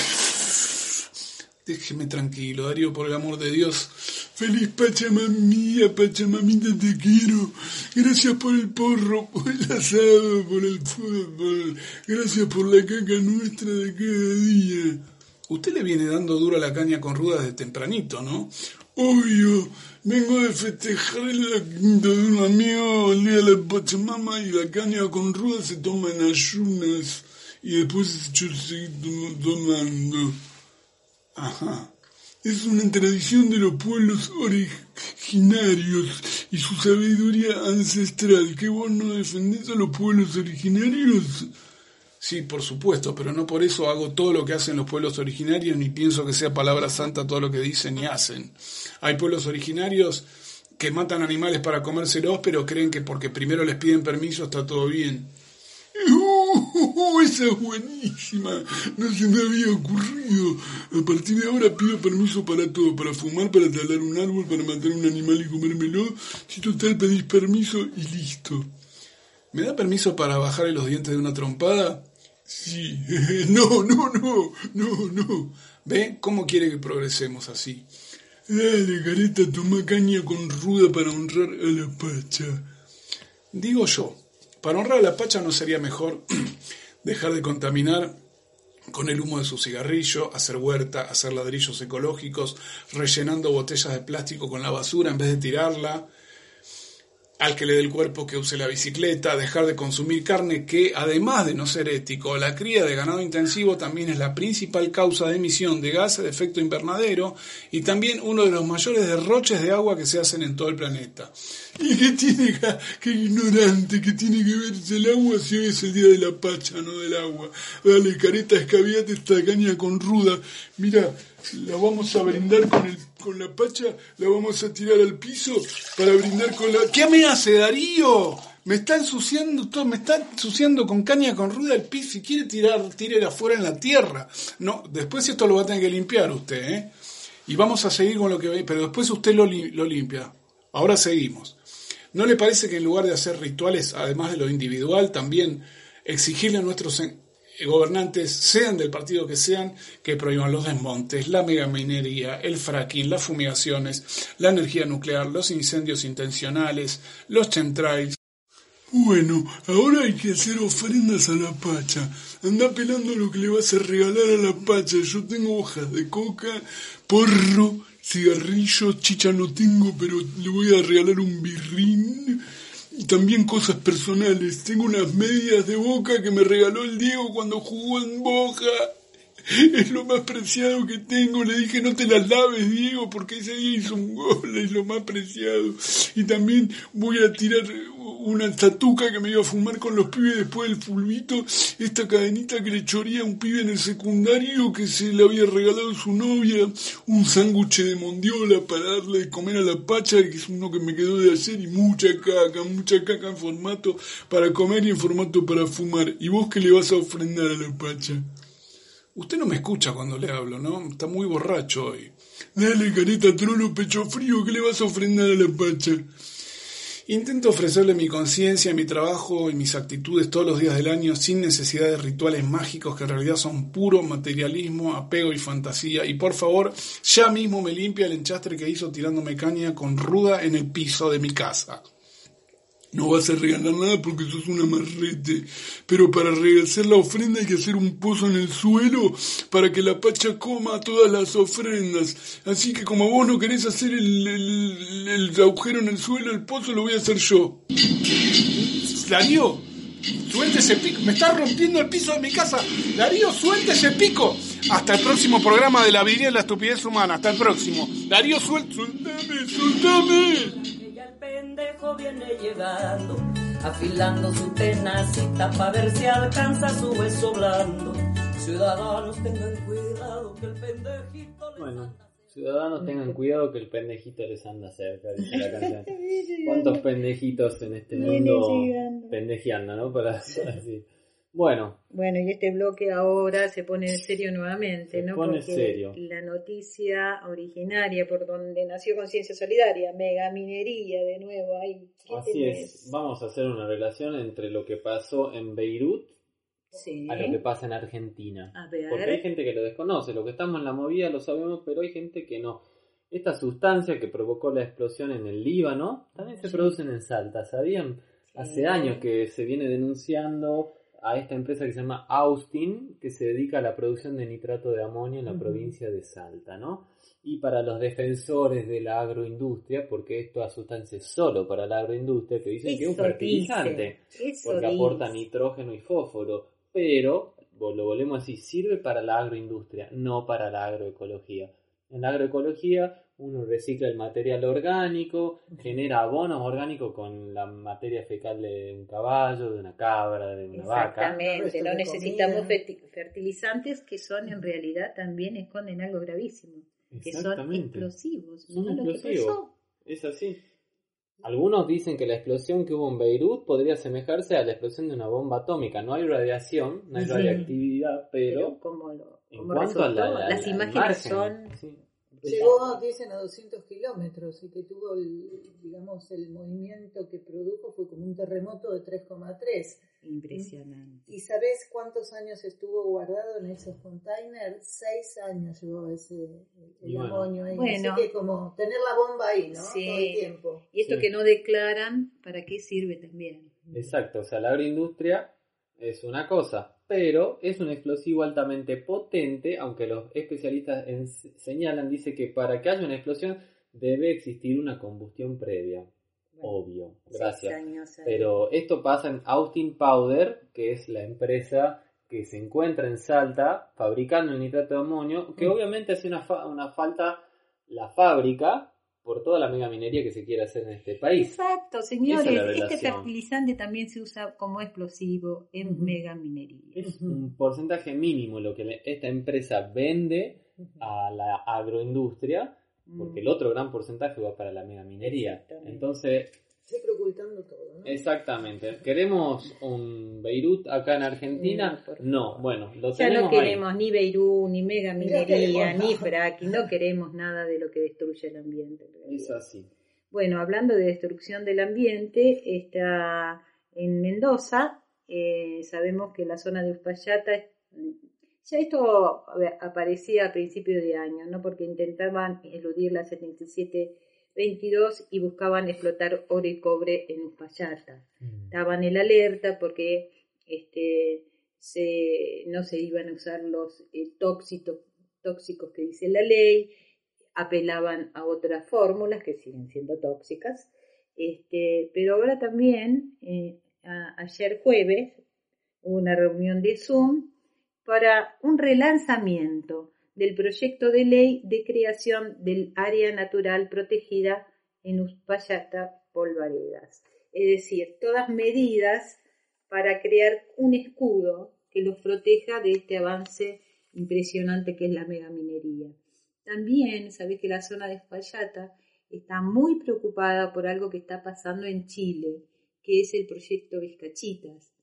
Déjeme tranquilo, Darío, por el amor de Dios. Feliz Pachamamía, Pachamamita, te quiero. Gracias por el porro, por el asado, por el fútbol. Gracias por la caca nuestra de cada día. Usted le viene dando duro a la caña con rudas de tempranito, ¿no? Obvio, vengo de festejar la quinta de un amigo el día de la Pachamama y la caña con rudas se toma en ayunas y después yo tom- tomando. Ajá. Es una tradición de los pueblos originarios y su sabiduría ancestral. ¿Que vos no defendés a los pueblos originarios? Sí, por supuesto, pero no por eso hago todo lo que hacen los pueblos originarios ni pienso que sea palabra santa todo lo que dicen y hacen. Hay pueblos originarios que matan animales para comérselos, pero creen que porque primero les piden permiso está todo bien. ¡Uh! esa es buenísima. No se me había ocurrido. A partir de ahora pido permiso para todo, para fumar, para talar un árbol, para matar un animal y comérmelo. Si total pedís permiso y listo. ¿Me da permiso para bajarle los dientes de una trompada? Sí. No, no, no, no, no. ¿Ve cómo quiere que progresemos así? Dale, careta, toma caña con ruda para honrar a la pacha. Digo yo, para honrar a la pacha no sería mejor dejar de contaminar con el humo de su cigarrillo, hacer huerta, hacer ladrillos ecológicos, rellenando botellas de plástico con la basura en vez de tirarla, al que le dé el cuerpo que use la bicicleta, dejar de consumir carne que, además de no ser ético, la cría de ganado intensivo también es la principal causa de emisión de gases de efecto invernadero y también uno de los mayores derroches de agua que se hacen en todo el planeta. ¿Y qué tiene, ja, qué ignorante, que tiene que verse el agua si hoy es el día de la pacha, no del agua? Dale, careta, escabiate esta caña con ruda. Mira, la vamos a brindar con, el, con la pacha, la vamos a tirar al piso para brindar con la... ¿Qué me hace Darío? Me está ensuciando todo, me está ensuciando con caña con ruda el piso y quiere tirar, tirar afuera en la tierra. No, después esto lo va a tener que limpiar usted, ¿eh? Y vamos a seguir con lo que ve, pero después usted lo, lo limpia. Ahora seguimos. ¿No le parece que en lugar de hacer rituales, además de lo individual, también exigirle a nuestros gobernantes, sean del partido que sean, que prohíban los desmontes, la megaminería, el fracking, las fumigaciones, la energía nuclear, los incendios intencionales, los chemtrails? Bueno, ahora hay que hacer ofrendas a la pacha. Anda pelando lo que le vas a regalar a la pacha. Yo tengo hojas de coca, porro, cigarrillo, chicha no tengo, pero le voy a regalar un birrín. También cosas personales. Tengo unas medias de boca que me regaló el Diego cuando jugó en Boca. Es lo más preciado que tengo. Le dije, no te las laves, Diego, porque ese día hizo un gol, es lo más preciado. Y también voy a tirar una tatuca que me iba a fumar con los pibes después del fulbito. Esta cadenita que le choría a un pibe en el secundario que se le había regalado su novia. Un sándwich de mondiola para darle de comer a la pacha, que es uno que me quedó de ayer. Y mucha caca, mucha caca en formato para comer y en formato para fumar. ¿Y vos qué le vas a ofrendar a la pacha? Usted no me escucha cuando le hablo, ¿no? Está muy borracho hoy. Dale, careta trono, pecho frío, ¿qué le vas a ofrendar a la pacha? Intento ofrecerle mi conciencia, mi trabajo y mis actitudes todos los días del año sin necesidad de rituales mágicos que en realidad son puro materialismo, apego y fantasía. Y por favor, ya mismo me limpia el enchastre que hizo tirándome caña con ruda en el piso de mi casa. No vas a regalar nada porque sos un amarrete. Pero para hacer la ofrenda hay que hacer un pozo en el suelo para que la pacha coma todas las ofrendas. Así que como vos no querés hacer el, el- el agujero en el suelo, el pozo lo voy a hacer yo. Darío, suelte ese pico. Me está rompiendo el piso de mi casa. Darío, suelte ese pico. Hasta el próximo programa de la vida y la estupidez humana. Hasta el próximo. Darío, suelte. Suéltame, suéltame. Pendejo viene llegando, afilando su tenacita para ver si alcanza su hueso blando. Ciudadanos tengan cuidado que el pendejito les Bueno, ciudadanos tengan cuidado que el pendejito les anda cerca, dice la canción. ¿Cuántos pendejitos en este mundo pendejeando, no? Para para decir. Bueno, Bueno, y este bloque ahora se pone en serio nuevamente, Se ¿no? pone Porque serio. la noticia originaria por donde nació Conciencia Solidaria, megaminería de nuevo, ahí. ¿qué así tenés? es. Vamos a hacer una relación entre lo que pasó en Beirut Sí. a lo que pasa en Argentina. A ver. Porque hay gente que lo desconoce, lo que estamos en la movida lo sabemos, pero hay gente que no. Esta sustancia que provocó la explosión en el Líbano también se Sí. producen en Salta. ¿Sabían? Hace años que se viene denunciando a esta empresa que se llama Austin, que se dedica a la producción de nitrato de amonio en la provincia de Salta, ¿no? Y para los defensores de la agroindustria, porque esto a sustancia es solo para la agroindustria, que dicen que es un fertilizante, porque dice. aporta nitrógeno y fósforo, pero, lo volvemos así, sirve para la agroindustria, no para la agroecología. En la agroecología uno recicla el material orgánico, genera abonos orgánicos con la materia fecal de un caballo, de una cabra, de una vaca. Exactamente, no necesitamos comida. fertilizantes que son en realidad también esconden algo gravísimo, que son explosivos. Son. Es así. Algunos dicen que la explosión que hubo en Beirut podría asemejarse a la explosión de una bomba atómica. No hay radiación, no hay Sí. radiactividad, pero como lo, en como cuanto a la, las la imágenes imagen, son sí. Llegó, dicen, a 200 kilómetros y que tuvo, el, digamos, el movimiento que produjo fue como un terremoto de 3,3. impresionantes. ¿Y sabes cuántos años estuvo guardado en esos containers? Seis años llevó ese el, bueno. amonio ahí. Bueno. Así que como tener la bomba ahí, ¿no? Sí. Todo el tiempo. Y esto Sí. que no declaran, ¿para qué sirve también? Exacto, o sea, la agroindustria es una cosa, pero es un explosivo altamente potente, aunque los especialistas en- señalan, dice que para que haya una explosión debe existir una combustión previa. Obvio, gracias. años. Pero esto pasa en Austin Powder, que es la empresa que se encuentra en Salta fabricando el nitrato de amonio, que Mm. obviamente hace una, fa- una falta la fábrica por toda la megaminería que se quiere hacer en este país. Exacto, señores. Es Este fertilizante también se usa como explosivo en megaminería. Es un porcentaje mínimo lo que esta empresa vende a la agroindustria, porque el otro gran porcentaje va para la megaminería. Entonces, Siempre ocultando todo, ¿no? exactamente, ¿queremos un Beirut acá en Argentina? No, bueno, lo Ya tenemos no ahí. queremos ni Beirut, ni mega minería, ni fracking, no queremos nada de lo que destruye el ambiente. Es así. Bueno, hablando de destrucción del ambiente, está en Mendoza, eh, sabemos que la zona de Uspallata, es- ya esto ver, aparecía a principios de año, ¿no? porque intentaban eludir la 7722 y buscaban explotar oro y cobre en Uspallata. Estaban en alerta porque este, se, no se iban a usar los eh, tóxicos, tóxicos que dice la ley, apelaban a otras fórmulas que siguen siendo tóxicas, este, pero ahora también, eh, a- ayer jueves, hubo una reunión de Zoom para un relanzamiento del proyecto de ley de creación del área natural protegida en Uspallata Polvaredas. Es decir, todas medidas para crear un escudo que los proteja de este avance impresionante que es la megaminería. También sabés que la zona de Uspallata está muy preocupada por algo que está pasando en Chile, que es el proyecto Vizcachitas,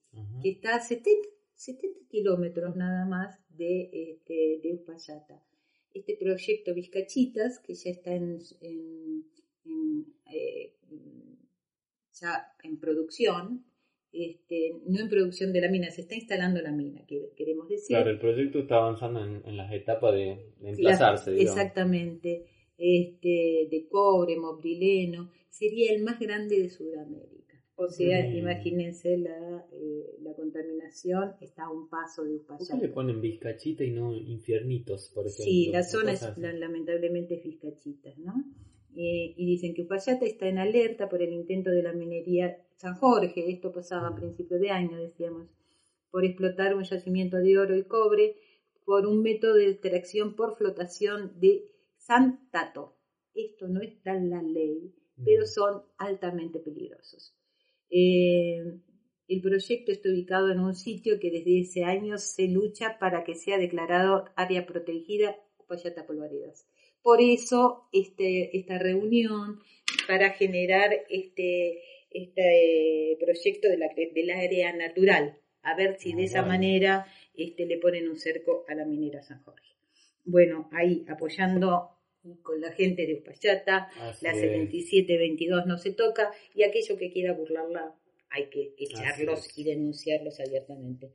que está a 70, 70 kilómetros nada más de, este, de Uspallata. Este proyecto Vizcachitas, que ya está en, en- en, eh, ya en producción, este, no en producción de la mina, se está instalando la mina, que- queremos decir. Claro, el proyecto está avanzando en, en las etapas de, de emplazarse, La-. Exactamente. Este, de cobre, moblileno, sería el más grande de Sudamérica. O sea, Mm. imagínense la, eh, la contaminación está a un paso de ¿Por qué Uspallata. le ponen bizcachita y no infiernitos, por ejemplo? Sí, la zona es la- lamentablemente fiscachitas, ¿no? Eh, y dicen que Uspallata está en alerta por el intento de la minería San Jorge, esto pasaba a principios de año, decíamos, por explotar un yacimiento de oro y cobre por un método de extracción por flotación de santato. Esto no está en la ley, pero son altamente peligrosos. Eh, el proyecto está ubicado en un sitio que desde ese año se lucha para que sea declarado área protegida Uspallata Polvaredas. Por eso este, esta reunión para generar este, este proyecto de la, del área natural, a ver si de esa manera este, le ponen un cerco a la minera San Jorge. Bueno, ahí apoyando con la gente de Uspallata, Así la es. 7722 no se toca y aquello que quiera burlarla hay que echarlos y denunciarlos abiertamente.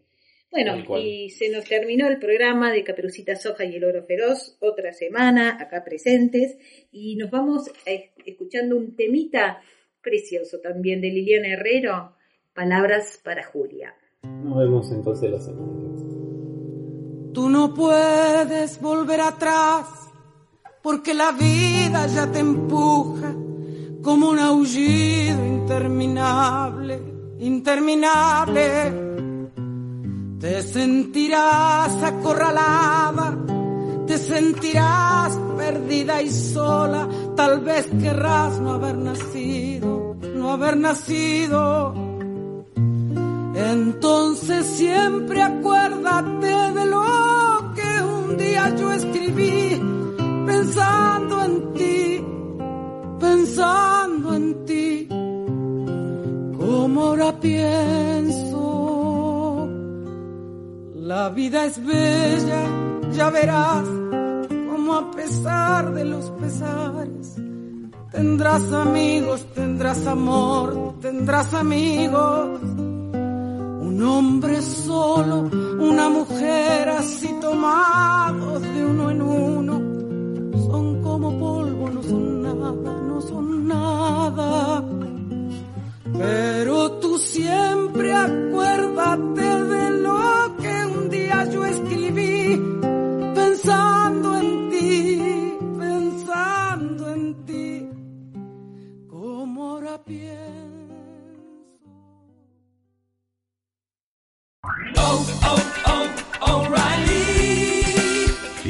Bueno, y se nos terminó el programa de Caperucita Soja y el Oro Feroz, otra semana acá presentes, y nos vamos es- escuchando un temita precioso también de Liliana Herrero, Palabras para Julia. Nos vemos entonces la semana que viene. Tú no puedes volver atrás porque la vida ya te empuja como un aullido interminable, interminable. Te sentirás acorralada, te sentirás perdida y sola, tal vez querrás no haber nacido, no haber nacido. Entonces siempre acuérdate de lo que un día yo escribí, pensando en ti, pensando en ti, como ahora pienso. La vida es bella, ya verás, como a pesar de los pesares, tendrás amigos, tendrás amor, tendrás amigos. Un hombre solo, una mujer así tomados de uno en uno, son como polvo, no son nada, no son nada. Pero tú siempre acuérdate de lo que un día yo escribí, pensando en ti, pensando en ti, como ahora pienso.